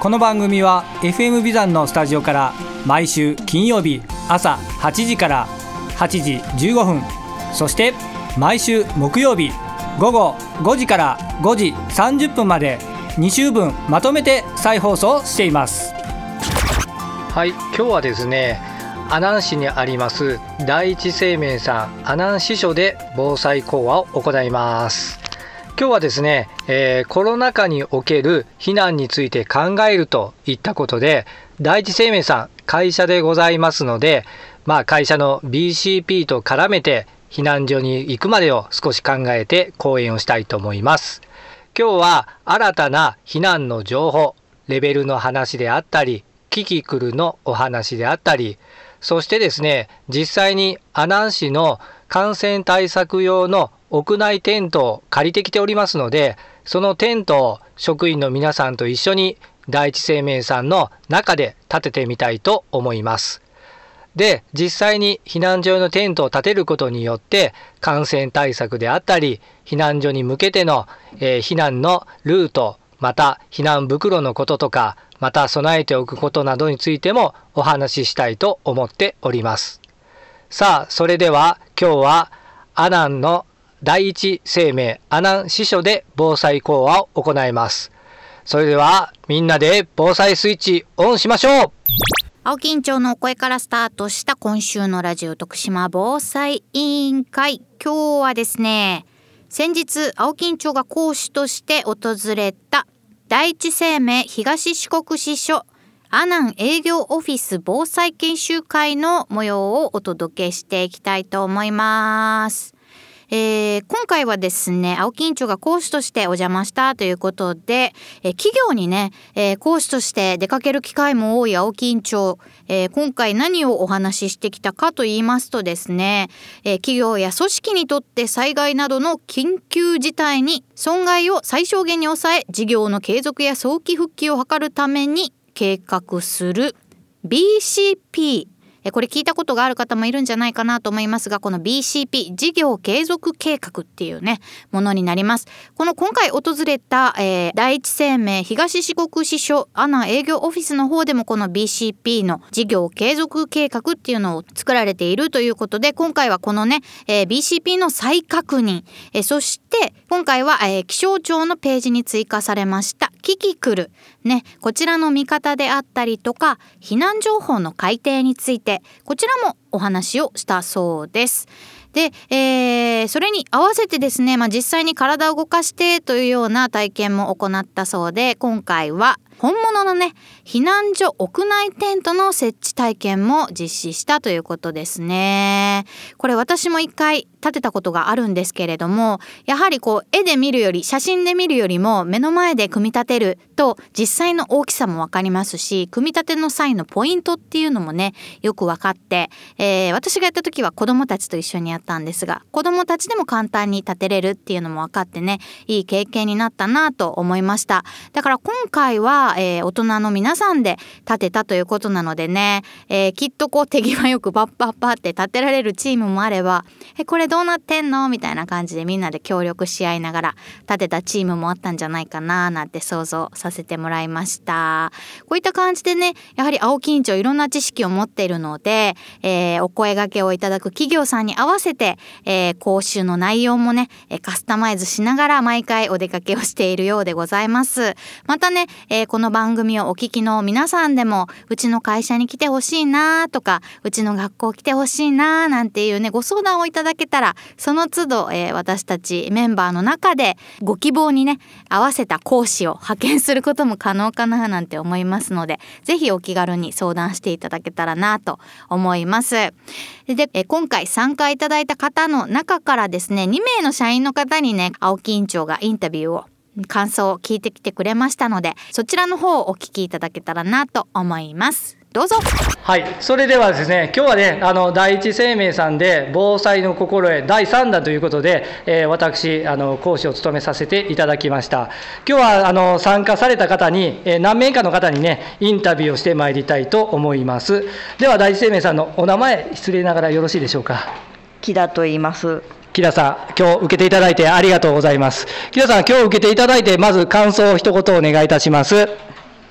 この番組は FM ビザンのスタジオから毎週金曜日朝8時から8時15分そして毎週木曜日午後5時から5時30分まで2週分まとめて再放送しています。はい今日はですね阿南市にあります第一生命さん阿南支所で防災講話を行います。今日はですね、えー、コロナ禍における避難について考えるといったことで第一生命さん会社でございますのでまあ会社の BCP と絡めて避難所に行くまでを少し考えて講演をしたいと思います。今日は新たな避難の情報レベルの話であったりキキクルのお話であったりそしてですね、実際に阿南市の感染対策用の屋内テントを借りてきておりますので、そのテントを職員の皆さんと一緒に第一生命さんの中で建ててみたいと思います。で、実際に避難所用のテントを建てることによって感染対策であったり、避難所に向けての、えー、避難のルート、また避難袋のこととか、また備えておくことなどについてもお話ししたいと思っております。さあ、それでは今日は阿南の第一生命阿南支所で防災講話を行います。それではみんなで防災スイッチオンしましょう青木院長のお声からスタートした今週のラジオ徳島防災委員会今日はですね先日青木院長が講師として訪れた第一生命東四国支所阿南営業オフィス防災研修会の模様をお届けしていきたいと思います。えー、今回はですね青木院長が講師としてお邪魔したということで、えー、企業にね、えー、講師として出かける機会も多い青木院長、え、今回何をお話ししてきたかと言いますとですね、え、企業や組織にとって災害などの緊急事態に損害を最小限に抑え事業の継続や早期復帰を図るために計画する BCP これ聞いたことがある方もいるんじゃないかなと思いますがこの BCP 事業継続計画っていうねものになります。この今回訪れた、えー、第一生命東四国支所アナ営業オフィスの方でもこの BCP の事業継続計画っていうのを作られているということで今回はこのね、えー、BCP の再確認、えー、そして今回は、えー、気象庁のページに追加されましたキキクル。ねこちらの見方であったりとか避難情報の改定についてこちらもお話をしたそうです。で、えー、それに合わせてですね、まあ、実際に体を動かしてというような体験も行ったそうで今回は本物のね避難所屋内テントの設置体験も実施したということですね。これ私も一回立てたことがあるんですけれどもやはりこう絵で見るより写真で見るよりも目の前で組み立てると実際の大きさも分かりますし組み立ての際のポイントっていうのもねよく分かって、えー、私がやった時は子どもたちと一緒にやったんですが子どもたちでも簡単に立てれるっていうのも分かってねいい経験になったなと思いました。だから今回はえー、大人の皆さんで建てたということなのでね、えー、きっとこう手際よくパッパッパって建てられるチームもあれば「えこれどうなってんの?」みたいな感じでみんなで協力し合いながら建てたチームもあったんじゃないかななんて想像させてもらいましたこういった感じでねやはり青木院長いろんな知識を持っているので、えー、お声がけをいただく企業さんに合わせて、えー、講習の内容もねカスタマイズしながら毎回お出かけをしているようでございますまたね、えー、この番組をお聞きの皆さんでもうちの会社に来てほしいなとかうちの学校来てほしいななんていうねご相談をいただけたらその都度、えー、私たちメンバーの中でご希望にね合わせた講師を派遣することも可能かななんて思いますので是非お気軽に相談していただけたらなと思います。でえ今回参加いただいた方の中からですね2名の社員の方にね青木院長がインタビューを感想を聞いてきてくれましたのでそちらの方をお聞きいただけたらなと思います。どうぞ。はい。それではですね今日はねあの第一生命さんで防災の心得第3弾ということで、えー、私あの講師を務めさせていただきました。今日はあの参加された方に、えー、何名かの方にねインタビューをしてまいりたいと思います。では第一生命さんのお名前失礼ながらよろしいでしょうか？木田と言います木田さん、今日受けていただいてありがとうございます。木田さん、今日受けていただいて、まず感想を一言お願いいたします。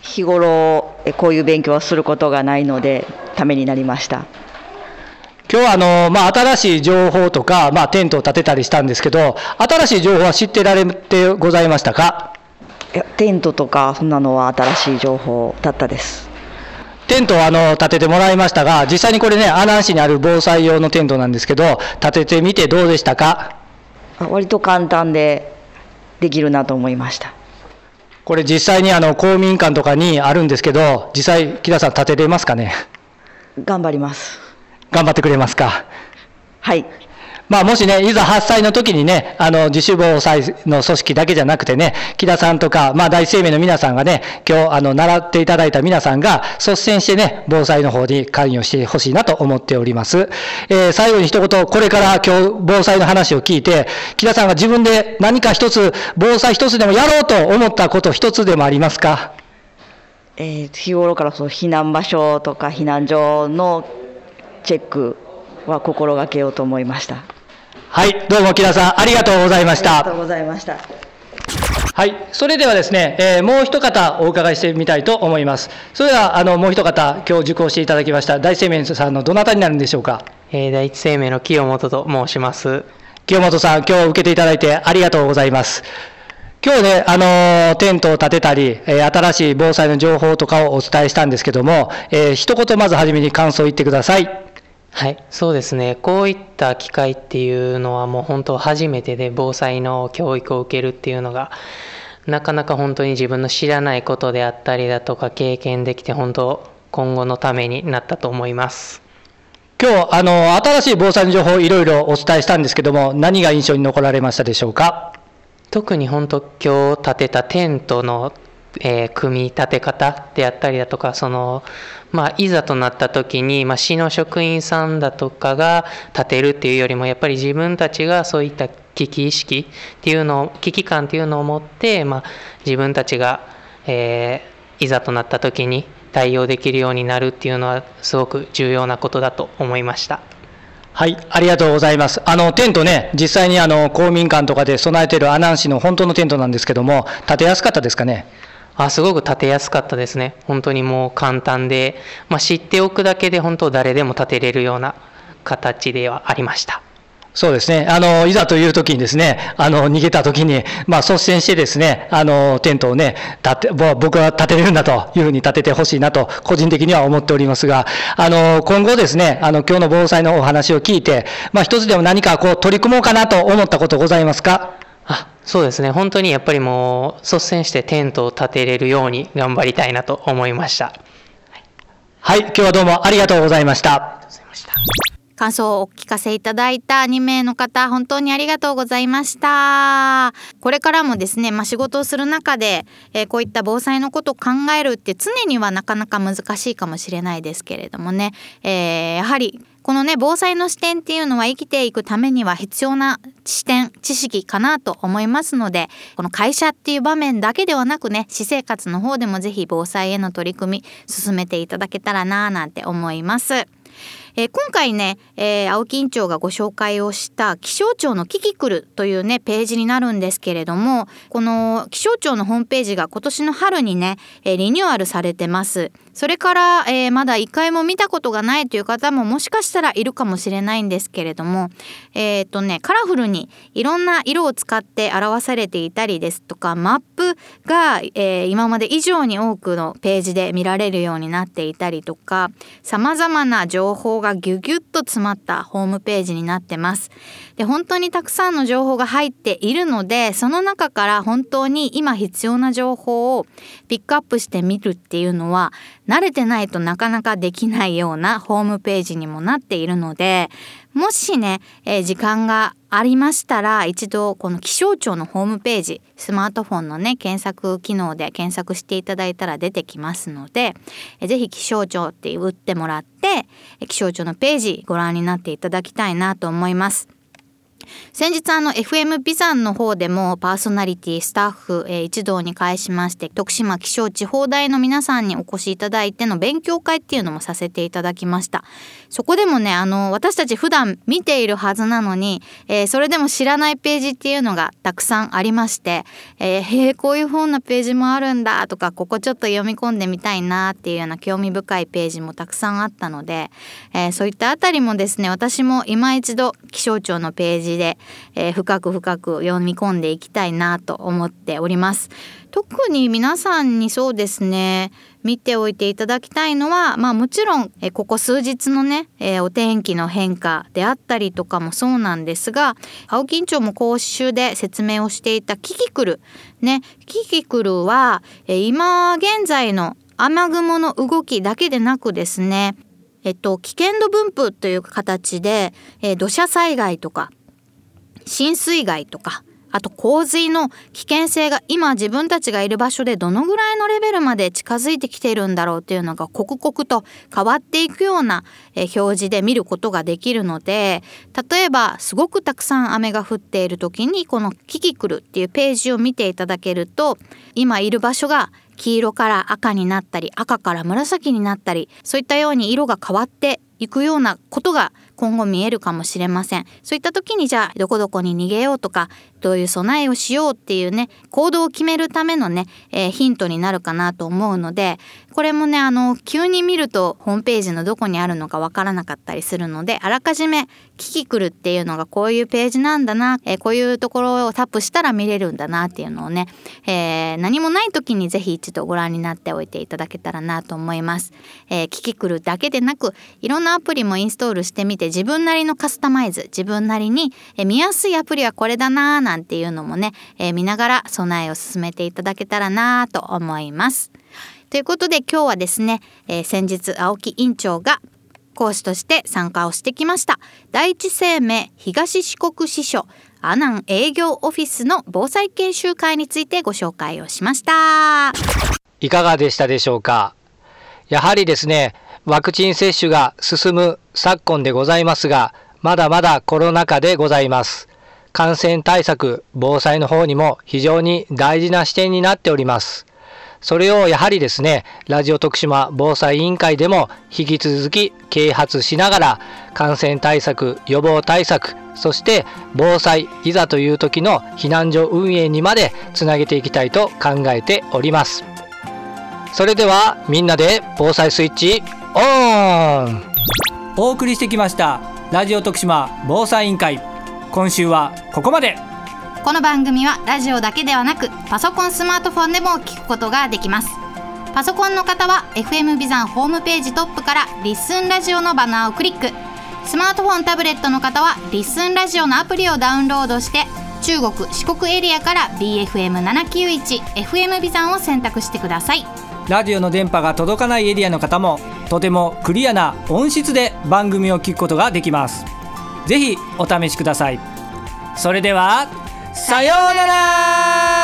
日頃こういう勉強をすることがないのでためになりました今日はあの、まあ、新しい情報とか、まあ、テントを建てたりしたんですけど新しい情報は知ってられてございましたか？いやテントとかそんなのは新しい情報だったですテントをあの建ててもらいましたが実際にこれね阿南市にある防災用のテントなんですけど建ててみてどうでしたか？割と簡単でできるなと思いましたこれ実際にあの公民館とかにあるんですけど、実際、木田さん、立てれますかね？頑張ります。頑張ってくれますか？はい。まあ、もしね、いざ発災の時にね、あの、自主防災の組織だけじゃなくてね、木田さんとか、まあ、大生命の皆さんがね、今日、あの、習っていただいた皆さんが、率先してね、防災の方に関与してほしいなと思っております。えー、最後に一言、これから今日、防災の話を聞いて、木田さんが自分で何か一つ、防災一つでもやろうと思ったこと一つでもありますか？えー、日頃からその避難場所とか避難所のチェックは心がけようと思いました。はい、どうも木田さん、ありがとうございました。ありがとうございました。はい、それではですね、えー、もう一方お伺いしてみたいと思います。それでは、あの、もう一方、今日受講していただきました、大生命さんのどなたになるんでしょうか？えー、第一生命の清本と申します。清本さん、今日受けていただいてありがとうございます。今日ね、あのー、テントを建てたり、えー、新しい防災の情報とかをお伝えしたんですけども、えー、一言まずはじめに感想を言ってください。はい、そうですね。こういった機会っていうのはもう本当初めてで防災の教育を受けるっていうのがなかなか本当に自分の知らないことであったりだとか経験できて本当今後のためになったと思います。今日あの新しい防災の情報をいろいろお伝えしたんですけども何が印象に残られましたでしょうか？特に本当今日建てたテントのえー、組み立て方であったりだとかその、まあ、いざとなった時に、まあ、市の職員さんだとかが立てるっていうよりもやっぱり自分たちがそういった危機意識っていうのを危機感っていうのを持って、まあ、自分たちが、えー、いざとなった時に対応できるようになるっていうのはすごく重要なことだと思いました。はい、ありがとうございます。あの、テントね、実際にあの、公民館とかで備えている阿南市の本当のテントなんですけども、建てやすかったですかね？あすごく立てやすかったですね。本当にもう簡単で、まあ、知っておくだけで本当誰でも立てれるような形ではありました。そうですね。あの、いざという時にですね、あの、逃げた時に、まあ、率先してですね、あの、テントをね、立て、僕は立てれるんだというふうに立ててほしいなと、個人的には思っておりますが、あの、今後ですね、あの、今日の防災のお話を聞いて、まあ、一つでも何かこう、取り組もうかなと思ったことございますか？そうですね、本当にやっぱりもう率先してテントを建てれるように頑張りたいなと思いました。はい、今日はどうもありがとうございました。ありがとうございました。感想をお聞かせいただいた2名の方本当にありがとうございましたこれからもですね、まあ、仕事をする中で、えー、こういった防災のことを考えるって常にはなかなか難しいかもしれないですけれどもね、えー、やはりこのね防災の視点っていうのは生きていくためには必要な視点知識かなと思いますのでこの会社っていう場面だけではなくね私生活の方でも是非防災への取り組み進めていただけたらななんて思います。えー、今回ね、えー、青木院長がご紹介をした気象庁のキキクルというねページになるんですけれどもこの気象庁のホームページが今年の春にね、え、リニューアルされてます。それから、え、まだ一回も見たことがないという方ももしかしたらいるかもしれないんですけれどもえっ、とねカラフルにいろんな色を使って表されていたりですとかマップが、え、今まで以上に多くのページで見られるようになっていたりとかさまざまな情報ががギュギュッと詰まったホームページになってます。で本当にたくさんの情報が入っているのでその中から本当に今必要な情報をピックアップしてみるっていうのは慣れてないとなかなかできないようなホームページにもなっているのでもしね、えー、時間がありましたら一度この気象庁のホームページスマートフォンのね検索機能で検索していただいたら出てきますので是非気象庁って打ってもらって気象庁のページご覧になっていただきたいなと思います。先日あの FM ビザンの方でもパーソナリティスタッフ、えー、一堂に会しまして徳島気象地方大の皆さんにお越しいただいての勉強会っていうのもさせていただきました。そこでもねあの私たち普段見ているはずなのに、えー、それでも知らないページっていうのがたくさんありまして、えー、へえこういう風なページもあるんだとかここちょっと読み込んでみたいなっていうような興味深いページもたくさんあったので、えー、そういったあたりもですね私も今一度気象庁のページで、えー、深く深く読み込んでいきたいなと思っております。特に皆さんにそうですね見ておいていただきたいのはまあもちろんえここ数日のね、え、お天気の変化であったりとかもそうなんですが青木院長も講習で説明をしていたキキクルねキキクルは、え、今現在の雨雲の動きだけでなくですねえっと、危険度分布という形で、え、土砂災害とか浸水害とかあと洪水の危険性が今自分たちがいる場所でどのぐらいのレベルまで近づいてきているんだろうっていうのが刻々と変わっていくような表示で見ることができるので例えばすごくたくさん雨が降っている時にこの「キキクル」っていうページを見ていただけると今いる場所が黄色から赤になったり赤から紫になったりそういったように色が変わっていくようなことが今後見えるかもしれませんそういった時にじゃあどこどこに逃げようとかどういう備えをしようっていうね行動を決めるためのね、えー、ヒントになるかなと思うのでこれもねあの急に見るとホームページのどこにあるのかわからなかったりするのであらかじめキキクルっていうのがこういうページなんだな、えー、こういうところをタップしたら見れるんだなっていうのをね、えー、何もない時にぜひ一度ご覧になっておいていただけたらなと思います。えー、キキクルだけでなくいろんなアプリもインストールしてみて自分なりのカスタマイズ自分なりに、え、見やすいアプリはこれだなーなんていうのもね、え、見ながら備えを進めていただけたらなと思います。ということで今日はですね、え、先日青木院長が講師として参加をしてきました。第一生命東四国支所阿南営業オフィスの防災研修会についてご紹介をしました。いかがでしたでしょうか？やはりですねワクチン接種が進む昨今でございますがまだまだコロナ禍でございます感染対策防災の方にも非常に大事な視点になっておりますそれをやはりですね、ラジオ徳島防災委員会でも引き続き啓発しながら感染対策、予防対策、そして防災、いざという時の避難所運営にまでつなげていきたいと考えております。それではみんなで防災スイッチオンお送りしてきましたラジオ徳島防災委員会。今週はここまで。この番組はラジオだけではなくパソコンスマートフォンでも聞くことができます。パソコンの方は FM ビザンホームページトップからリッスンラジオのバナーをクリック。スマートフォンタブレットの方はリッスンラジオのアプリをダウンロードして中国四国エリアから BFM791FM ビザンを選択してください。ラジオの電波が届かないエリアの方もとてもクリアな音質で番組を聞くことができます。ぜひお試しください。それではさようなら。